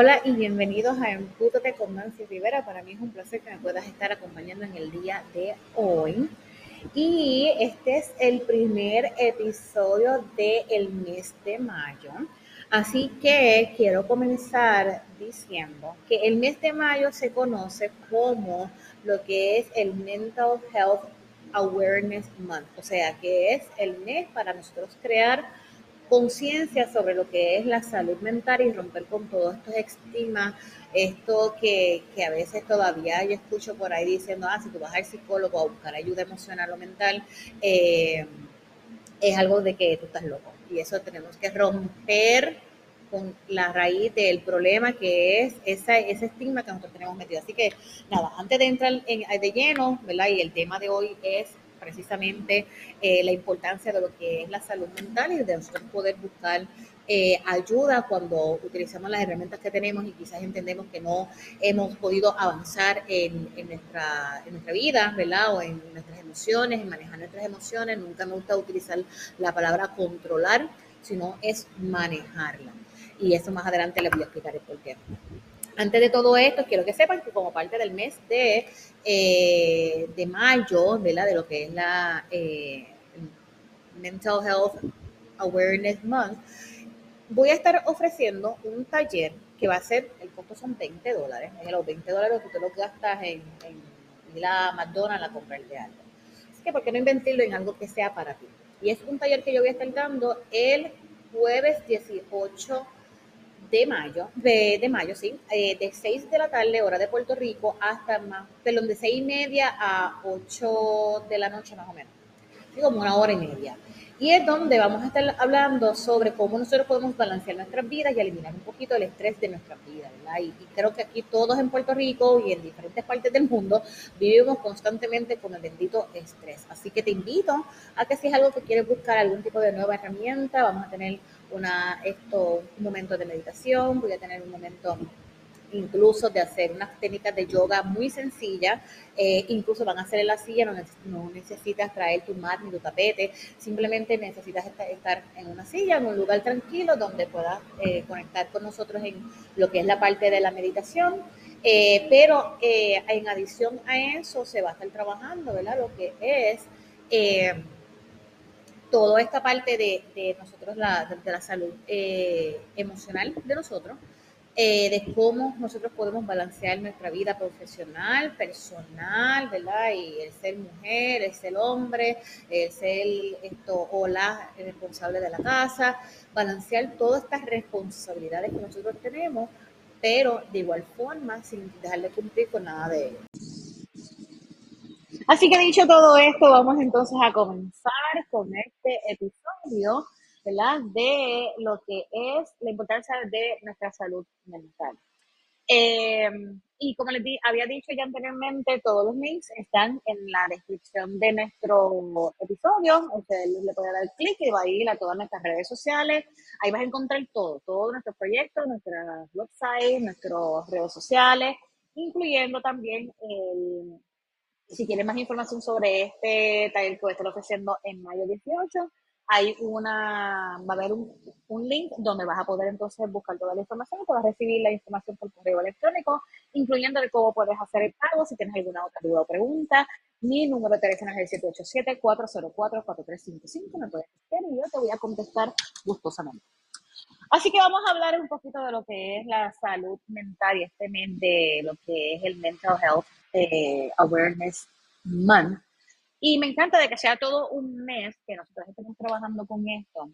Hola y bienvenidos a Empútate con Nancy Rivera. Para mí es un placer que me puedas estar acompañando en el día de hoy. Y este es el primer episodio del mes de mayo. Así que quiero comenzar diciendo que el mes de mayo se conoce como lo que es el Mental Health Awareness Month, o sea, que es el mes para nosotros crear conciencia sobre lo que es la salud mental y romper con todos estos estigmas, esto que, a veces todavía yo escucho por ahí diciendo, ah, si tú vas al psicólogo a buscar ayuda emocional o mental, eh, es algo de que tú estás loco. Y eso tenemos que romper con la raíz del problema que es esa, ese estigma que nosotros tenemos metido. Así que nada, antes de entrar en, de lleno, ¿verdad? Y el tema de hoy es precisamente eh, la importancia de lo que es la salud mental y de nosotros poder buscar eh, ayuda cuando utilizamos las herramientas que tenemos y quizás entendemos que no hemos podido avanzar en, nuestra, en nuestra vida, ¿verdad? O en nuestras emociones, en manejar nuestras emociones. Nunca me gusta utilizar la palabra controlar, sino es manejarla. Y eso más adelante les voy a explicar el por qué. Antes de todo esto, quiero que sepan que como parte del mes de, eh, de mayo, ¿verdad? de lo que es la eh, Mental Health Awareness Month, voy a estar ofreciendo un taller que va a ser, el costo son 20 dólares, en los 20 dólares que tú lo gastas en, en la McDonald's a comprarte algo. Así que, ¿por qué no inventarlo en algo que sea para ti? Y es un taller que yo voy a estar dando el jueves 18 de mayo, de, de mayo, sí, eh, de 6 de la tarde, hora de Puerto Rico, hasta más, perdón, de 6 y media a 8 de la noche más o menos. Así como una hora y media. Y es donde vamos a estar hablando sobre cómo nosotros podemos balancear nuestras vidas y eliminar un poquito el estrés de nuestras vidas, ¿verdad? Y, creo que aquí todos en Puerto Rico y en diferentes partes del mundo vivimos constantemente con el bendito estrés. Así que te invito a que si es algo que quieres buscar algún tipo de nueva herramienta, vamos a tener una, esto, un momento de meditación, voy a tener un momento incluso de hacer unas técnicas de yoga muy sencillas, eh, incluso van a hacer en la silla, no, necesitas traer tu mat ni tu tapete, simplemente necesitas estar en una silla, en un lugar tranquilo donde puedas eh, conectar con nosotros en lo que es la parte de la meditación. Eh, pero en adición a eso se va a estar trabajando, ¿verdad? Lo que es toda esta parte de, nosotros, la, de, la salud eh, emocional de nosotros, eh, de cómo nosotros podemos balancear nuestra vida profesional, personal, ¿verdad? Y el ser mujer, el ser hombre, el ser esto o la responsable de la casa, balancear todas estas responsabilidades que nosotros tenemos, pero de igual forma sin dejar de cumplir con nada de ello. Así que dicho todo esto, vamos entonces a comenzar con este episodio, ¿verdad? De lo que es la importancia de nuestra salud mental. Eh, y como les había dicho ya anteriormente, todos los links están en la descripción de nuestro episodio. Usted le puede dar clic y va a ir a todas nuestras redes sociales. Ahí vas a encontrar todo, todos nuestros proyectos, nuestra website, nuestras redes sociales, incluyendo también el si quieres más información sobre este taller que voy a estar ofreciendo en mayo 18, hay una, va a haber un, un, link donde vas a poder entonces buscar toda la información y puedas recibir la información por correo electrónico, incluyendo de cómo puedes hacer el pago, si tienes alguna otra duda o pregunta. Mi número de teléfono es el 787-404-4355, me puedes escribir y yo te voy a contestar gustosamente. Así que vamos a hablar un poquito de lo que es la salud mental y este mes de lo que es el Mental Health eh, Awareness Month. Y me encanta de que sea todo un mes que nosotros estemos trabajando con esto,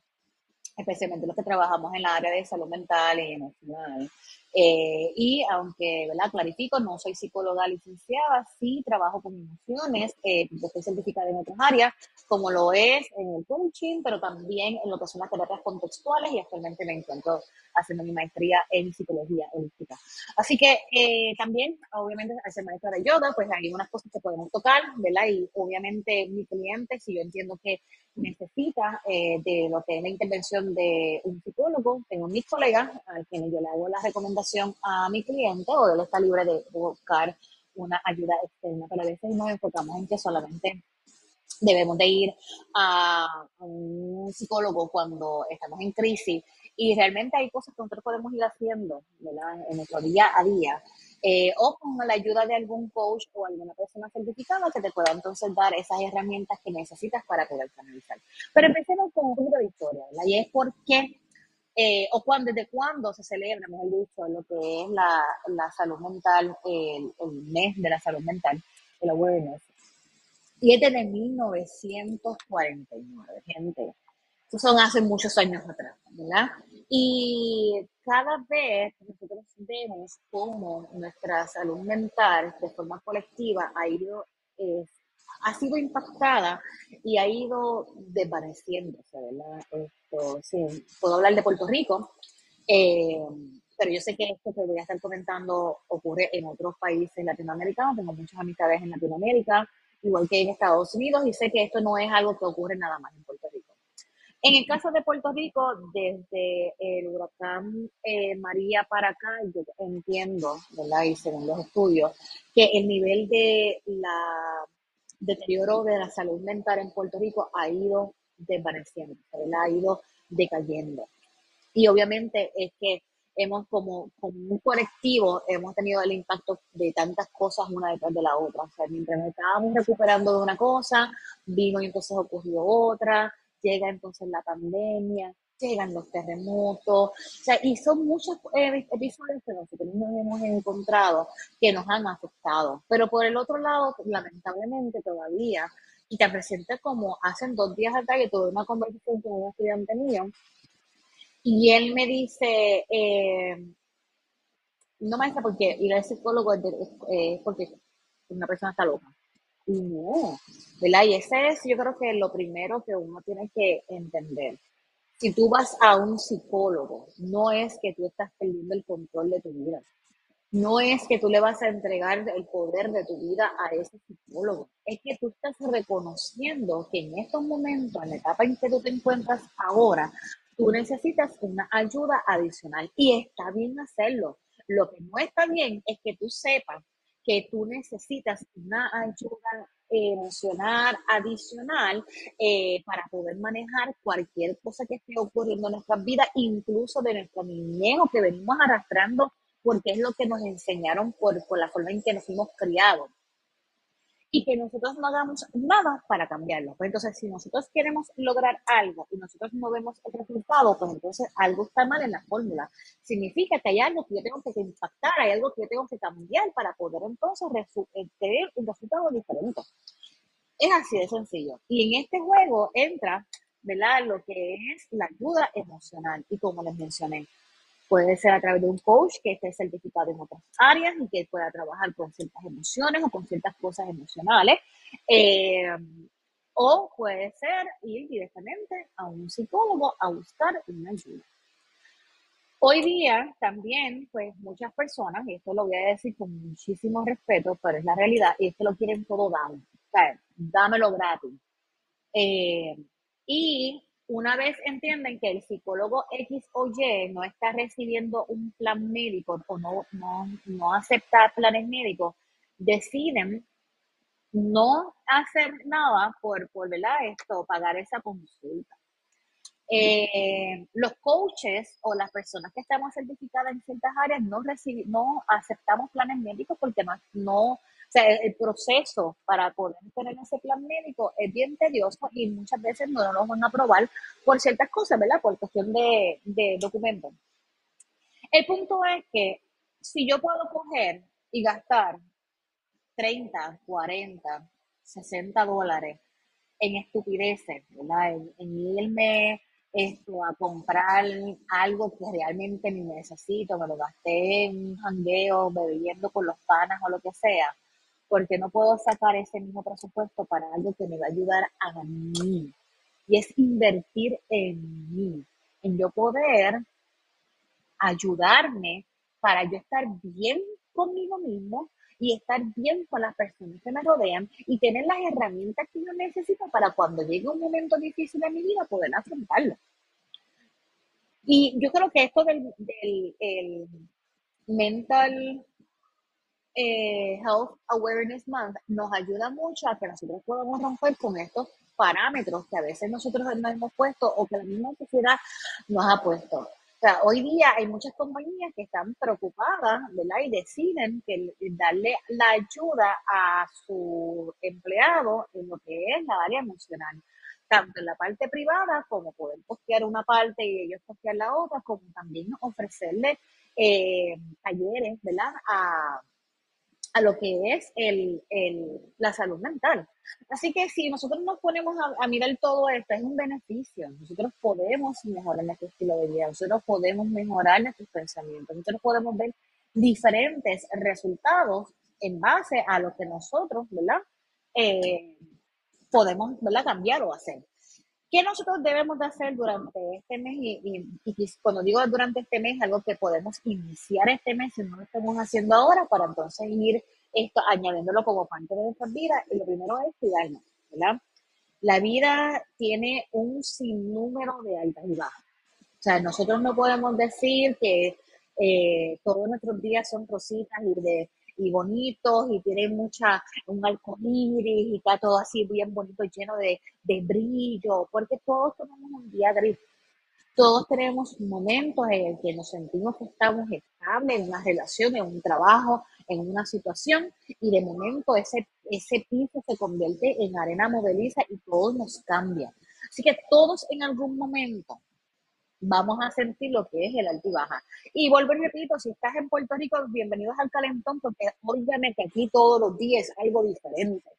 especialmente los que trabajamos en la área de salud mental y emocional. Eh, y aunque, ¿verdad? Clarifico, no soy psicóloga licenciada, sí trabajo con emociones, eh, estoy certificada en otras áreas, como lo es en el coaching, pero también en lo que son las terapias contextuales y actualmente me encuentro haciendo mi maestría en psicología holística. Así que eh, también, obviamente, al ser maestra de yoga, pues hay unas cosas que podemos tocar, ¿verdad? Y obviamente mi cliente, si yo entiendo que necesita eh, de lo que es la intervención de un psicólogo, tengo mis colegas a quienes yo le hago la a mi cliente o él está libre de buscar una ayuda externa, pero a veces nos enfocamos en que solamente debemos de ir a un psicólogo cuando estamos en crisis Y realmente hay cosas que nosotros podemos ir haciendo en nuestro día a día. Eh, o con la ayuda de algún coach o alguna persona certificada que te pueda entonces dar esas herramientas que necesitas para poder canalizar. Pero empecemos con un poquito de historia, ¿verdad? Y es por qué eh, o cuándo, desde cuándo se celebra, mejor dicho, lo que es la, la salud mental, el, mes de la salud mental, el awareness. Y es desde 1949, gente. Eso son hace muchos años atrás, ¿verdad? Y cada vez nosotros vemos cómo nuestra salud mental de forma colectiva ha ido eh, ha sido impactada y ha ido desvaneciéndose, ¿verdad? Esto, sí, puedo hablar de Puerto Rico, eh, pero yo sé que esto que voy a estar comentando ocurre en otros países latinoamericanos, tengo muchas amistades en Latinoamérica, igual que en Estados Unidos, y sé que esto no es algo que ocurre nada más en Puerto Rico. En el caso de Puerto Rico, desde el huracán eh, María para acá, yo entiendo, ¿verdad? Y según los estudios, que el nivel de la deterioro de la salud mental en Puerto Rico ha ido desvaneciendo, ha ido decayendo. Y obviamente es que hemos como, como un colectivo, hemos tenido el impacto de tantas cosas una detrás de la otra. O sea, mientras estábamos recuperando de una cosa, vino y entonces ocurrió otra, llega entonces la pandemia, llegan los terremotos, o sea, y son muchos eh, episodios que nosotros nos hemos encontrado que nos han afectado. Pero por el otro lado, lamentablemente todavía, y te presenté como hace dos días atrás que tuve una conversación con un estudiante mío, y él me dice, eh, no maestra, porque ir al psicólogo es, eh, porque una persona está loca. Y no, ¿verdad? Y ese es, yo creo que lo primero que uno tiene que entender si tú vas a un psicólogo, no es que tú estás perdiendo el control de tu vida. No es que tú le vas a entregar el poder de tu vida a ese psicólogo. Es que tú estás reconociendo que en estos momentos, en la etapa en que tú te encuentras ahora, tú necesitas una ayuda adicional y está bien hacerlo. Lo que no está bien es que tú sepas que tú necesitas una ayuda emocional adicional eh, para poder manejar cualquier cosa que esté ocurriendo en nuestras vidas, incluso de nuestro niñez que venimos arrastrando, porque es lo que nos enseñaron por, por la forma en que nos fuimos criados y que nosotros no hagamos nada para cambiarlo. Pues entonces, si nosotros queremos lograr algo y nosotros no vemos el resultado, pues entonces algo está mal en la fórmula. Significa que hay algo que yo tengo que impactar, hay algo que yo tengo que cambiar para poder entonces eh, tener un resultado diferente. Es así de sencillo. Y en este juego entra, ¿verdad? Lo que es la ayuda emocional. Y como les mencioné, Puede ser a través de un coach que esté certificado en otras áreas y que pueda trabajar con ciertas emociones o con ciertas cosas emocionales. Eh, o puede ser ir directamente a un psicólogo a buscar una ayuda. Hoy día también, pues muchas personas, y esto lo voy a decir con muchísimo respeto, pero es la realidad, y es que lo quieren todo dado. O sea, dámelo gratis. Eh, y una vez entienden que el psicólogo X o Y no está recibiendo un plan médico o no, no, no acepta planes médicos, deciden no hacer nada por, por esto, pagar esa consulta. Eh, los coaches o las personas que estamos certificadas en ciertas áreas no, no aceptamos planes médicos porque no, no sea, el proceso para poder tener ese plan médico es bien tedioso y muchas veces no nos van a aprobar por ciertas cosas, ¿verdad? Por cuestión de, de documentos. El punto es que si yo puedo coger y gastar 30, 40, 60 dólares en estupideces, ¿verdad? En, irme esto, a comprar algo que realmente ni necesito, me lo gasté en un jangueo, bebiendo con los panas o lo que sea, porque no puedo sacar ese mismo presupuesto para algo que me va a ayudar a mí. Y es invertir en mí, en yo poder ayudarme para yo estar bien conmigo mismo y estar bien con las personas que me rodean y tener las herramientas que yo necesito para cuando llegue un momento difícil en mi vida poder afrontarlo. Y yo creo que esto del, del mental eh, Health Awareness Month nos ayuda mucho a que nosotros podamos romper con estos parámetros que a veces nosotros nos hemos puesto o que la misma sociedad nos ha puesto. sea, hoy día hay muchas compañías que están preocupadas, ¿verdad? Y deciden que darle la ayuda a su empleado en lo que es la área emocional, tanto en la parte privada como poder postear una parte y ellos postear la otra, como también ofrecerle eh, talleres, ¿verdad? A lo que es el, el, la salud mental. Así que si nosotros nos ponemos a, mirar todo esto, es un beneficio. Nosotros podemos mejorar nuestro estilo de vida, nosotros podemos mejorar nuestros pensamientos, nosotros podemos ver diferentes resultados en base a lo que nosotros, ¿verdad? Eh, podemos. Cambiar o hacer. ¿Qué nosotros debemos de hacer durante este mes? Y, cuando digo durante este mes, algo que podemos iniciar este mes, si no lo estamos haciendo ahora, para entonces ir esto, añadiéndolo como parte de nuestra vida. Y lo primero es cuidarnos, ¿verdad? La vida tiene un sinnúmero de altas y bajas. O sea, nosotros no podemos decir que eh, todos nuestros días son rositas y de y bonitos y tienen mucha, un arcoíris y está todo así bien bonito, lleno de, de brillo, porque todos tenemos un día gris. Todos tenemos momentos en el que nos sentimos que estamos estables en una relación, en un trabajo, en una situación, y de momento ese, ese piso se convierte en arena movediza y todo nos cambia. Así que todos en algún momento vamos a sentir lo que es el alto y baja. Y vuelvo y repito, si estás en Puerto Rico, bienvenidos al calentón, porque óigame que aquí todos los días es algo diferente.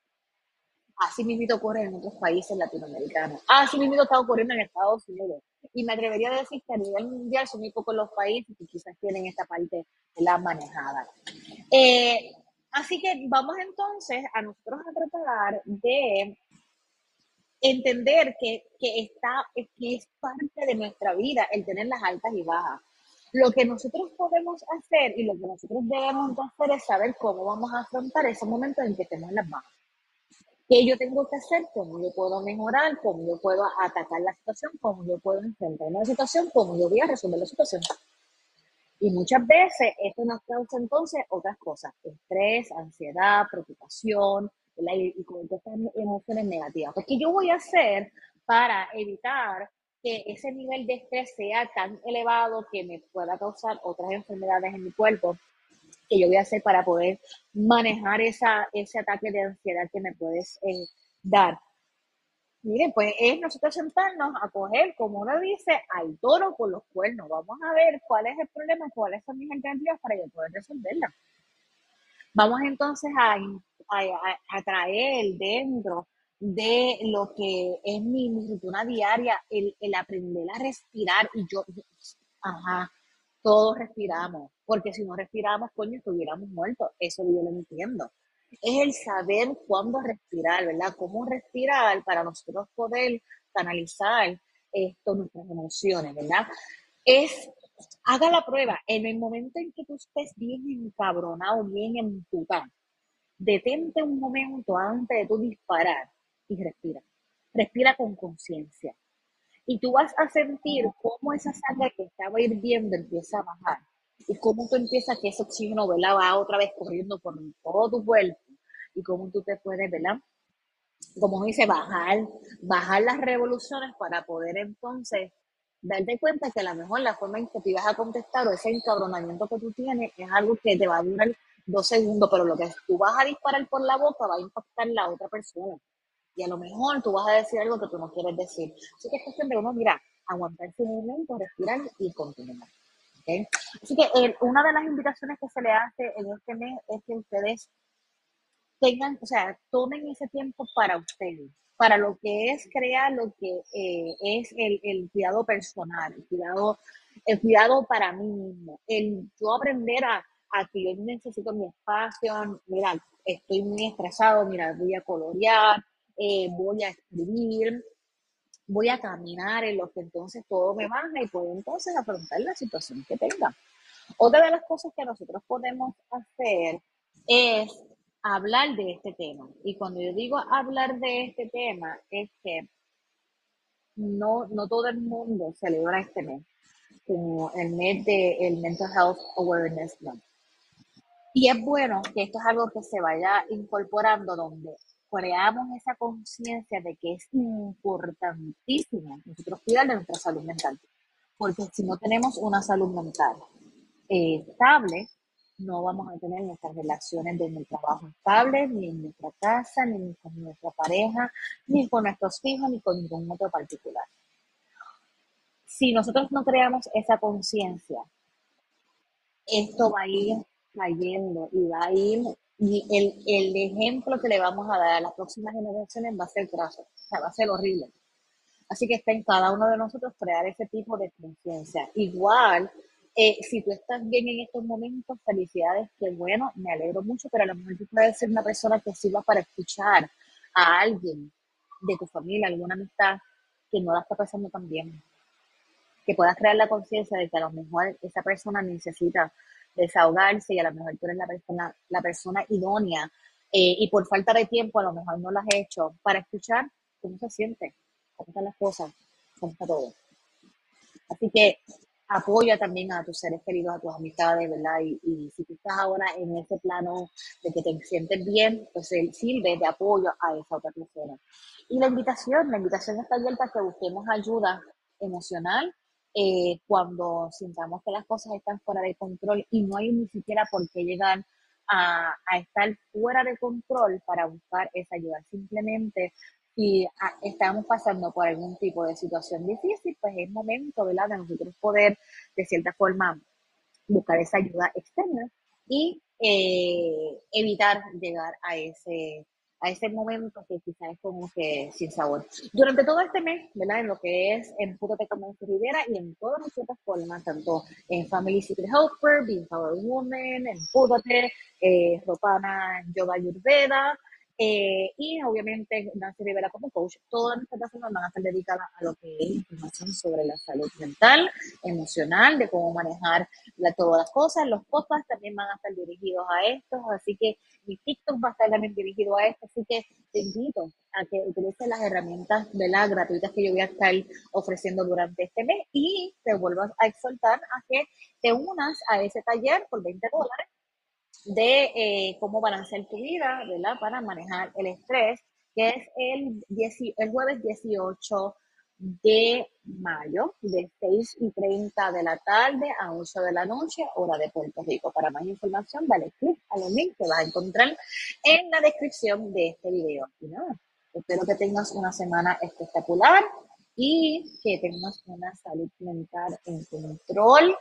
Así mismo ocurre en otros países latinoamericanos. Así mismo está ocurriendo en Estados Unidos. Y me atrevería a decir que a nivel mundial son muy pocos los países que quizás tienen esta parte de la manejada. Eh, así que vamos entonces a nosotros a tratar de entender que, que, está, que es parte de nuestra vida el tener las altas y bajas. Lo que nosotros podemos hacer y lo que nosotros debemos hacer es saber cómo vamos a afrontar ese momento en que tenemos las bajas. ¿Qué yo tengo que hacer? ¿Cómo yo puedo mejorar? ¿Cómo yo puedo atacar la situación? ¿Cómo yo puedo enfrentar la situación? ¿Cómo yo voy a resolver la situación? Y muchas veces esto nos causa entonces otras cosas, estrés, ansiedad, preocupación, y, con estas emociones negativas. Pues, ¿qué yo voy a hacer para evitar que ese nivel de estrés sea tan elevado que me pueda causar otras enfermedades en mi cuerpo? ¿Qué yo voy a hacer para poder manejar esa, ese ataque de ansiedad que me puedes eh, dar? Miren, pues es nosotros sentarnos a coger, como uno dice, al toro con los cuernos. Vamos a ver cuál es el problema, cuáles son mis alternativas para yo poder resolverla. Vamos entonces a, a, traer dentro de lo que es mi, rutina diaria, el, aprender a respirar y yo, ajá, todos respiramos, porque si no respiramos, coño, estuviéramos muertos, eso yo lo entiendo. Es el saber cuándo respirar, ¿verdad? Cómo respirar para nosotros poder canalizar esto, nuestras emociones, ¿verdad? Es haga la prueba. En el momento en que tú estés bien encabronado, bien emputado, detente un momento antes de tú disparar y respira. Respira con conciencia. Y tú vas a sentir cómo esa sangre que estaba hirviendo empieza a bajar. Y cómo tú empiezas que ese oxígeno, ¿verdad? Va otra vez corriendo por todo tu cuerpo. Y cómo tú te puedes, ¿verdad? Como dice, bajar, bajar las revoluciones para poder entonces darte cuenta que a lo mejor la forma en que te vas a contestar o ese encabronamiento que tú tienes es algo que te va a durar dos segundos, pero lo que tú vas a disparar por la boca va a impactar la otra persona. Y a lo mejor tú vas a decir algo que tú no quieres decir. Así que es cuestión de uno, mira, aguantarse un momento, respirar y continuar. Así que eh, una de las invitaciones que se le hace en este mes es que ustedes tengan, o sea, tomen ese tiempo para ustedes para lo que es crear lo que eh, es el, el, cuidado personal, el cuidado, el cuidado para mí mismo, el yo aprender a, a que yo necesito mi espacio, mira, estoy muy estresado, mira, voy a colorear, eh, voy a escribir, voy a caminar en lo que entonces todo me baja y puedo entonces afrontar la situación que tenga. Otra de las cosas que nosotros podemos hacer es hablar de este tema. Y cuando yo digo hablar de este tema, es que no, no todo el mundo celebra este mes, como el mes de Mental Health Awareness Month. Y es bueno que esto es algo que se vaya incorporando donde creamos esa conciencia de que es importantísimo nosotros cuidar de nuestra salud mental. porque si no tenemos una salud mental eh, estable, no vamos a tener nuestras relaciones de el trabajo estable, ni en nuestra casa, ni con nuestra pareja, ni con nuestros hijos, ni con ningún otro particular. Si nosotros no creamos esa conciencia, esto va a ir cayendo y va a ir, y el, el, ejemplo que le vamos a dar a las próximas generaciones va a ser graso, o sea, va a ser horrible. Así que está en cada uno de nosotros crear ese tipo de conciencia. Igual, eh, si tú estás bien en estos momentos, felicidades, que bueno, me alegro mucho, pero a lo mejor tú puedes ser una persona que sirva para escuchar a alguien de tu familia, alguna amistad que no la está pasando tan bien. Que puedas crear la conciencia de que a lo mejor esa persona necesita desahogarse y a lo mejor tú eres la persona, la persona idónea eh, y por falta de tiempo a lo mejor no lo has hecho para escuchar cómo se siente, cómo están las cosas, cómo está todo. Así que apoya también a tus seres queridos, a tus amistades, ¿verdad? Y, y, si tú estás ahora en ese plano de que te sientes bien, pues sirve de apoyo a esa otra persona. Y la invitación, la invitación está abierta a que busquemos ayuda emocional eh, cuando sintamos que las cosas están fuera de control y no hay ni siquiera por qué llegar a, estar fuera de control para buscar esa ayuda. Simplemente y ah, estamos pasando por algún tipo de situación difícil, pues es momento, de nosotros poder, de cierta forma, buscar esa ayuda externa y eh, evitar llegar a ese, a ese momento que quizás es como que sin sabor. Durante todo este mes, ¿verdad? En lo que es en Pútate con Rivera y en todas las plataformas, tanto en Family Secret Helper, Being Power Woman, en Pútate, eh, Ropana Yoga Yurveda, eh, y obviamente Nancy Rivera como coach, todas nuestras plataformas van a estar dedicadas a lo que es información sobre la salud mental, emocional, de cómo manejar todas las cosas. Los podcasts también van a estar dirigidos a esto, así que mi TikTok va a estar también dirigido a esto, así que te invito a que utilices las herramientas las gratuitas que yo voy a estar ofreciendo durante este mes y te vuelvo a exhortar a que te unas a ese taller por 20 dólares de eh, cómo balancear tu vida, ¿verdad? Para manejar el estrés, que es el, jueves 18 de mayo, de 6 y 30 de la tarde a 8 de la noche, hora de Puerto Rico. Para más información, dale clic al link que vas a encontrar en la descripción de este video. Y nada, espero que tengas una semana espectacular y que tengas una salud mental en control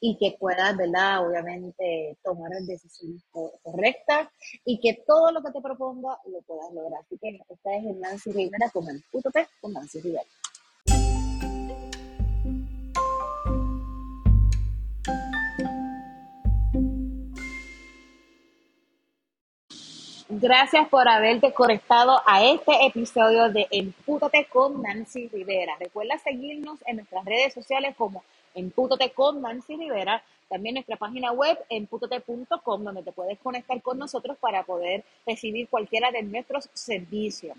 y que puedas, ¿verdad? Obviamente tomar decisiones correctas y que todo lo que te proponga lo puedas lograr. Así que esta es Nancy Rivera con el con Nancy Rivera. Gracias por haberte conectado a este episodio de Empútate con Nancy Rivera. Recuerda seguirnos en nuestras redes sociales como Empútate con Nancy Rivera, también nuestra página web empútate.com donde te puedes conectar con nosotros para poder recibir cualquiera de nuestros servicios.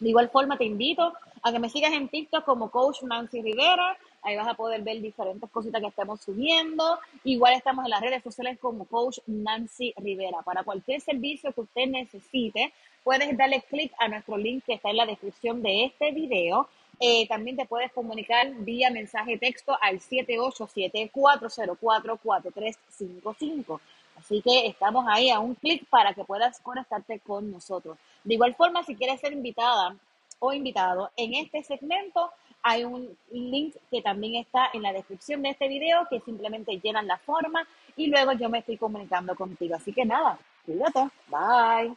De igual forma, te invito a que me sigas en TikTok como Coach Nancy Rivera. Ahí vas a poder ver diferentes cositas que estamos subiendo. Igual estamos en las redes sociales como Coach Nancy Rivera. Para cualquier servicio que usted necesite, puedes darle clic a nuestro link que está en la descripción de este video eh, también te puedes comunicar vía mensaje texto al 787-404-4355. Así que estamos ahí a un clic para que puedas conectarte con nosotros. De igual forma, si quieres ser invitada o invitado en este segmento, hay un link que también está en la descripción de este video que simplemente llenan la forma y luego yo me estoy comunicando contigo. Así que nada, cuídate. Bye.